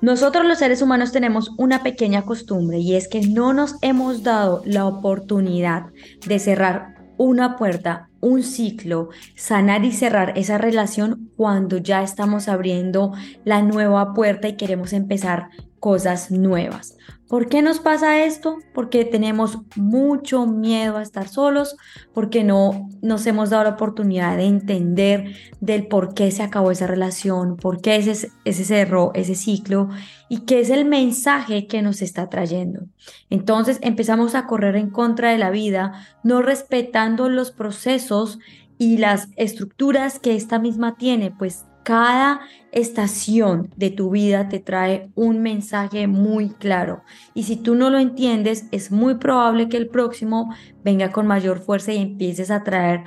Nosotros los seres humanos tenemos una pequeña costumbre y es que no nos hemos dado la oportunidad de cerrar una puerta, un ciclo, sanar y cerrar esa relación cuando ya estamos abriendo la nueva puerta y queremos empezar cosas nuevas. ¿Por qué nos pasa esto? Porque tenemos mucho miedo a estar solos, porque no nos hemos dado la oportunidad de entender del por qué se acabó esa relación, por qué ese, ese cerró ese ciclo y qué es el mensaje que nos está trayendo. Entonces empezamos a correr en contra de la vida, no respetando los procesos y las estructuras que esta misma tiene, pues cada estación de tu vida te trae un mensaje muy claro. Y si tú no lo entiendes, es muy probable que el próximo venga con mayor fuerza y empieces a traer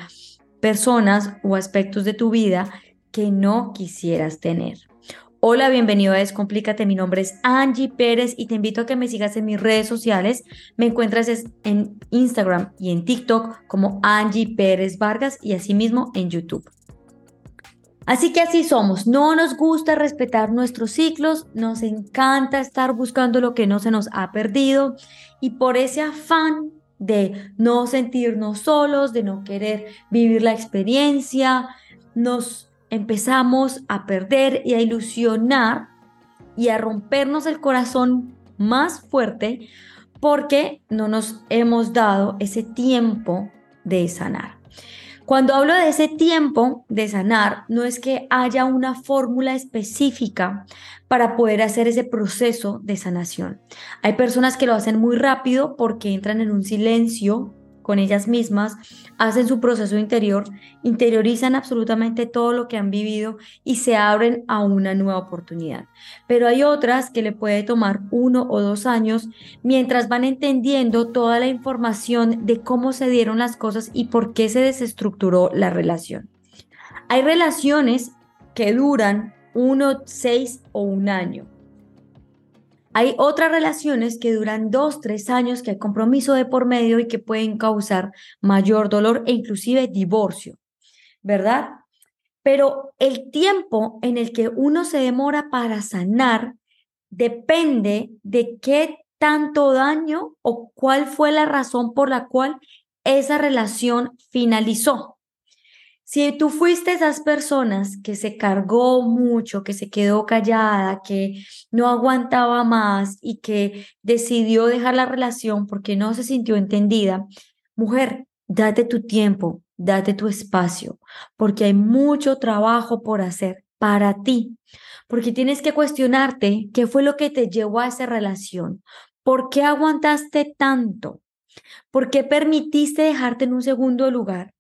personas o aspectos de tu vida que no quisieras tener. Hola, bienvenido a Descomplícate. Mi nombre es Angie Pérez y te invito a que me sigas en mis redes sociales. Me encuentras en Instagram y en TikTok como Angie Pérez Vargas y asimismo en YouTube. Así que así somos, no nos gusta respetar nuestros ciclos, nos encanta estar buscando lo que no se nos ha perdido. Y por ese afán de no sentirnos solos, de no querer vivir la experiencia, nos empezamos a perder y a ilusionar y a rompernos el corazón más fuerte porque no nos hemos dado ese tiempo de sanar. Cuando hablo de ese tiempo de sanar, no es que haya una fórmula específica para poder hacer ese proceso de sanación. Hay personas que lo hacen muy rápido porque entran en un silencio con ellas mismas, hacen su proceso interior, interiorizan absolutamente todo lo que han vivido y se abren a una nueva oportunidad. Pero hay otras que le puede tomar uno o dos años mientras van entendiendo toda la información de cómo se dieron las cosas y por qué se desestructuró la relación. Hay relaciones que duran uno, seis o un año. Hay otras relaciones que duran dos, tres años, que hay compromiso de por medio y que pueden causar mayor dolor e inclusive divorcio, ¿verdad? Pero el tiempo en el que uno se demora para sanar depende de qué tanto daño o cuál fue la razón por la cual esa relación finalizó. Si tú fuiste esas personas que se cargó mucho, que se quedó callada, que no aguantaba más y que decidió dejar la relación porque no se sintió entendida, mujer, date tu tiempo, date tu espacio, porque hay mucho trabajo por hacer para ti, porque tienes que cuestionarte qué fue lo que te llevó a esa relación, por qué aguantaste tanto, por qué permitiste dejarte en un segundo lugar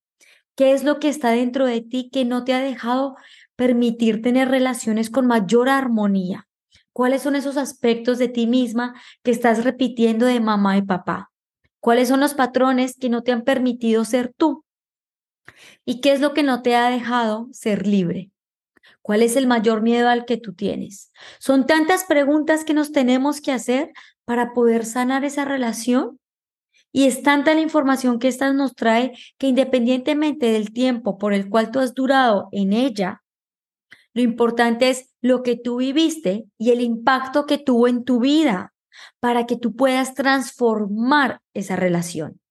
¿Qué es lo que está dentro de ti que no te ha dejado permitir tener relaciones con mayor armonía? ¿Cuáles son esos aspectos de ti misma que estás repitiendo de mamá y papá? ¿Cuáles son los patrones que no te han permitido ser tú? ¿Y qué es lo que no te ha dejado ser libre? ¿Cuál es el mayor miedo al que tú tienes? Son tantas preguntas que nos tenemos que hacer para poder sanar esa relación y es tanta la información que esta nos trae que independientemente del tiempo por el cual tú has durado en ella, lo importante es lo que tú viviste y el impacto que tuvo en tu vida para que tú puedas transformar esa relación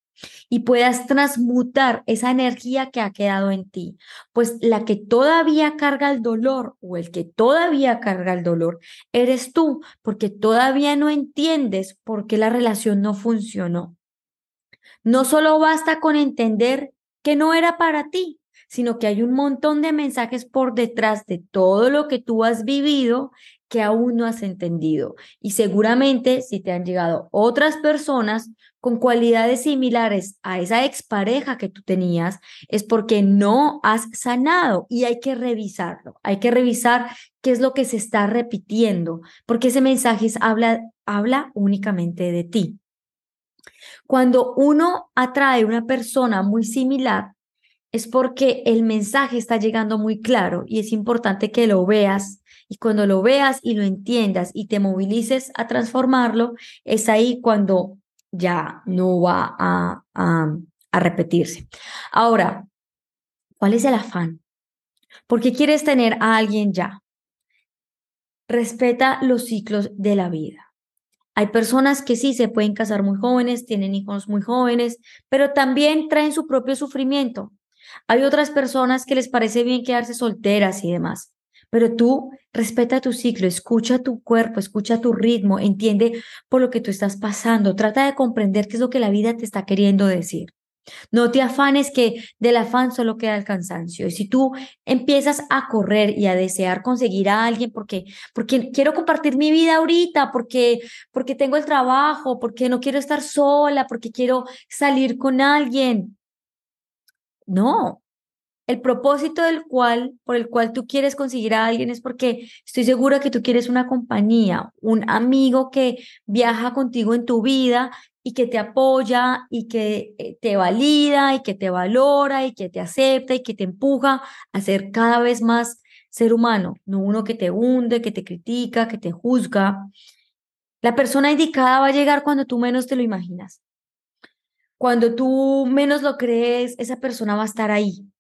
y puedas transmutar esa energía que ha quedado en ti. Pues la que todavía carga el dolor o el que todavía carga el dolor eres tú, porque todavía no entiendes por qué la relación no funcionó. No solo basta con entender que no era para ti, sino que hay un montón de mensajes por detrás de todo lo que tú has vivido que aún no has entendido. Y seguramente si te han llegado otras personas con cualidades similares a esa expareja que tú tenías, es porque no has sanado y hay que revisarlo. Hay que revisar qué es lo que se está repitiendo, porque ese mensaje habla, habla únicamente de ti. Cuando uno atrae una persona muy similar, es porque el mensaje está llegando muy claro y es importante que lo veas. Y cuando lo veas y lo entiendas y te movilices a transformarlo, es ahí cuando ya no va a, a, repetirse. Ahora, ¿cuál es el afán? ¿Por qué quieres tener a alguien ya? respeta los ciclos de la vida. Hay personas que sí se pueden casar muy jóvenes, tienen hijos muy jóvenes, pero también traen su propio sufrimiento. Hay otras personas que les parece bien quedarse solteras y demás. Pero tú respeta tu ciclo, escucha tu cuerpo, escucha tu ritmo, entiende por lo que tú estás pasando, trata de comprender qué es lo que la vida te está queriendo decir. No te afanes que del afán solo queda el cansancio. Y si tú empiezas a correr y a desear conseguir a alguien porque, porque quiero compartir mi vida ahorita, porque, porque tengo el trabajo, porque no quiero estar sola, porque quiero salir con alguien. No, el propósito del cual, por el cual tú quieres conseguir a alguien es porque estoy segura que tú quieres una compañía, un amigo que viaja contigo en tu vida que te apoya y que eh, te valida y que te valora y que te acepta y que te empuja a ser cada vez más ser humano, no uno que te hunde, que te critica, que te juzga. La persona indicada va a llegar cuando tú menos te lo imaginas. Cuando tú menos lo crees, esa persona va a estar ahí.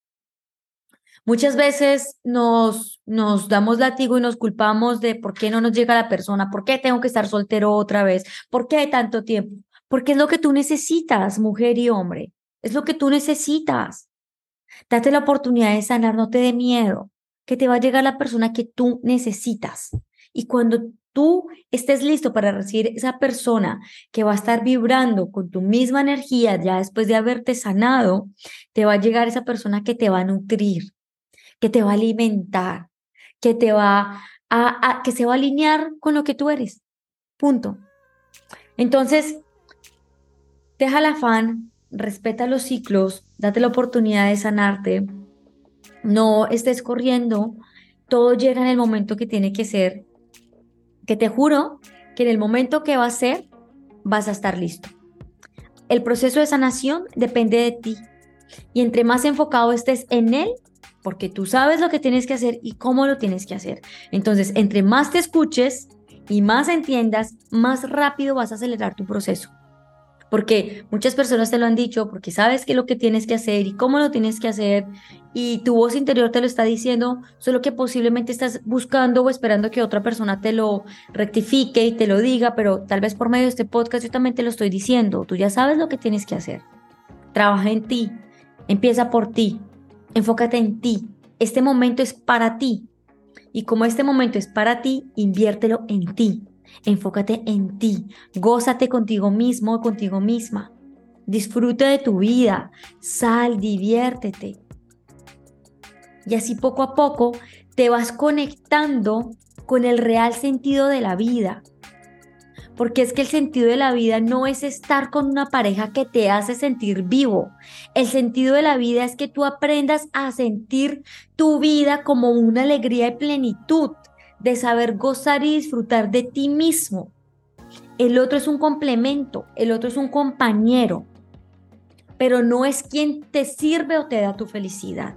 Muchas veces nos, nos damos látigo y nos culpamos de por qué no nos llega la persona, por qué tengo que estar soltero otra vez, por qué hay tanto tiempo. Porque es lo que tú necesitas, mujer y hombre. Es lo que tú necesitas. Date la oportunidad de sanar, no te dé miedo, que te va a llegar la persona que tú necesitas. Y cuando tú estés listo para recibir esa persona que va a estar vibrando con tu misma energía ya después de haberte sanado, te va a llegar esa persona que te va a nutrir, que te va a alimentar, que te va a, a que se va a alinear con lo que tú eres. Punto. Entonces, Deja el afán, respeta los ciclos, date la oportunidad de sanarte, no estés corriendo, todo llega en el momento que tiene que ser, que te juro que en el momento que va a ser, vas a estar listo. El proceso de sanación depende de ti y entre más enfocado estés en él, porque tú sabes lo que tienes que hacer y cómo lo tienes que hacer. Entonces, entre más te escuches y más entiendas, más rápido vas a acelerar tu proceso porque muchas personas te lo han dicho, porque sabes qué es lo que tienes que hacer y cómo lo tienes que hacer, y tu voz interior te lo está diciendo, solo que posiblemente estás buscando o esperando que otra persona te lo rectifique y te lo diga, pero tal vez por medio de este podcast yo también te lo estoy diciendo, tú ya sabes lo que tienes que hacer. Trabaja en ti, empieza por ti, enfócate en ti. Este momento es para ti. Y como este momento es para ti, inviértelo en ti. Enfócate en ti, gózate contigo mismo o contigo misma. Disfruta de tu vida, sal, diviértete. Y así poco a poco te vas conectando con el real sentido de la vida. Porque es que el sentido de la vida no es estar con una pareja que te hace sentir vivo. El sentido de la vida es que tú aprendas a sentir tu vida como una alegría y plenitud de saber gozar y disfrutar de ti mismo. El otro es un complemento, el otro es un compañero, pero no es quien te sirve o te da tu felicidad.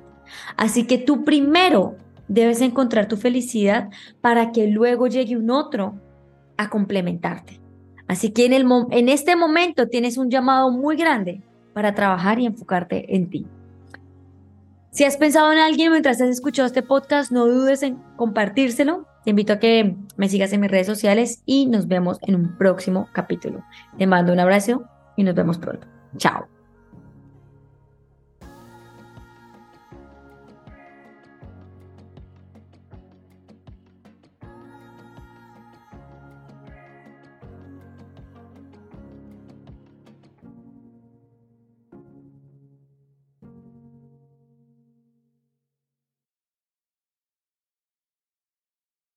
Así que tú primero debes encontrar tu felicidad para que luego llegue un otro a complementarte. Así que en, el, en este momento tienes un llamado muy grande para trabajar y enfocarte en ti. Si has pensado en alguien mientras has escuchado este podcast, no dudes en compartírselo. Te invito a que me sigas en mis redes sociales y nos vemos en un próximo capítulo. Te mando un abrazo y nos vemos pronto. Chao.